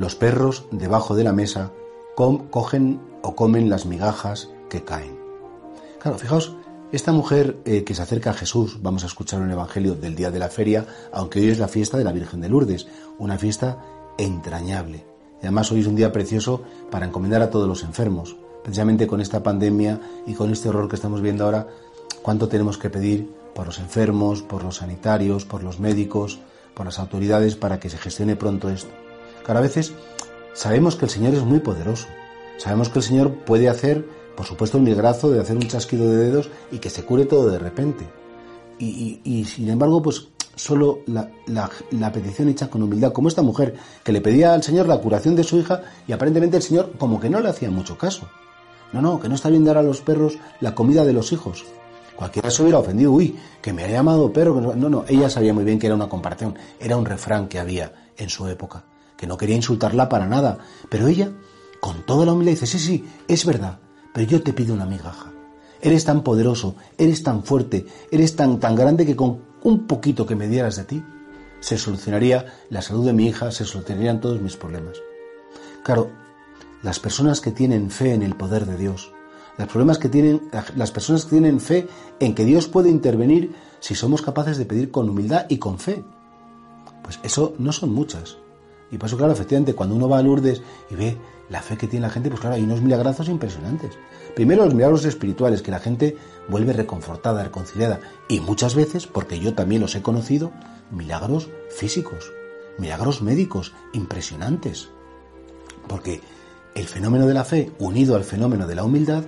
los perros debajo de la mesa cogen o comen las migajas que caen. Claro, fijaos, esta mujer eh, que se acerca a Jesús, vamos a escuchar un evangelio del día de la feria, aunque hoy es la fiesta de la Virgen de Lourdes, una fiesta entrañable. Y además hoy es un día precioso para encomendar a todos los enfermos. Precisamente con esta pandemia y con este horror que estamos viendo ahora, cuánto tenemos que pedir por los enfermos, por los sanitarios, por los médicos, por las autoridades para que se gestione pronto esto. Cada a veces sabemos que el Señor es muy poderoso. Sabemos que el Señor puede hacer, por supuesto, el migrazo de hacer un chasquido de dedos y que se cure todo de repente. Y, sin embargo, pues solo la, petición hecha con humildad, como esta mujer que le pedía al Señor la curación de su hija y aparentemente el Señor como que no le hacía mucho caso. No, no, que no está bien dar a los perros la comida de los hijos. Cualquiera se hubiera ofendido, uy, que me ha llamado perro. No, no, ella sabía muy bien que era una comparación, era un refrán que había en su época, que no quería insultarla para nada. Pero ella, con toda la humildad, dice, sí, sí, es verdad, pero yo te pido una migaja. Eres tan poderoso, eres tan fuerte, eres tan, tan grande que con un poquito que me dieras de ti, se solucionaría la salud de mi hija, se solucionarían todos mis problemas. Claro, las personas que tienen fe en el poder de Dios, problemas que tienen, las personas que tienen fe en que Dios puede intervenir si somos capaces de pedir con humildad y con fe. Pues eso no son muchas. Y por eso, claro, efectivamente, cuando uno va a Lourdes y ve la fe que tiene la gente, pues claro, hay unos milagrazos impresionantes. Primero los milagros espirituales, que la gente vuelve reconfortada, reconciliada. Y muchas veces, porque yo también los he conocido, milagros físicos, milagros médicos impresionantes. Porque el fenómeno de la fe, unido al fenómeno de la humildad,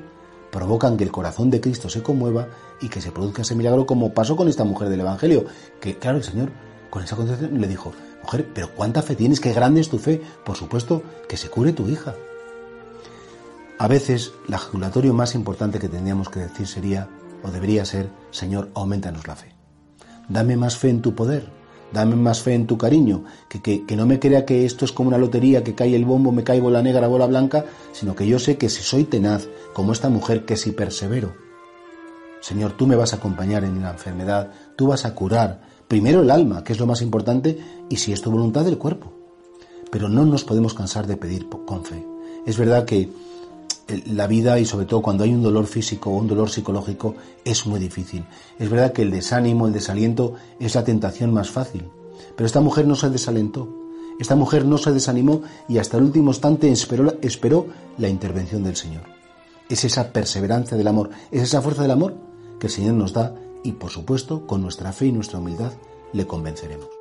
provocan que el corazón de Cristo se conmueva y que se produzca ese milagro como pasó con esta mujer del Evangelio, que claro, el Señor con esa concepción le dijo, mujer, pero ¿cuánta fe tienes? ¿Qué grande es tu fe? Por supuesto, que se cure tu hija. A veces, el ejaculatorio más importante que tendríamos que decir sería, o debería ser, Señor, aumentanos la fe. Dame más fe en tu poder, dame más fe en tu cariño, que, que, no me crea que esto es como una lotería, que cae el bombo, me cae bola negra, bola blanca, sino que yo sé que si soy tenaz, como esta mujer, que si persevero, Señor, tú me vas a acompañar en la enfermedad, tú vas a curar, primero el alma, que es lo más importante, y si es tu voluntad, el cuerpo. Pero no nos podemos cansar de pedir con fe. Es verdad que la vida y sobre todo cuando hay un dolor físico o un dolor psicológico es muy difícil. Es verdad que el desánimo, el desaliento es la tentación más fácil. Pero esta mujer no se desalentó. Esta mujer no se desanimó y hasta el último instante esperó, esperó la intervención del Señor. Es esa perseverancia del amor, es esa fuerza del amor que el Señor nos da y por supuesto con nuestra fe y nuestra humildad le convenceremos.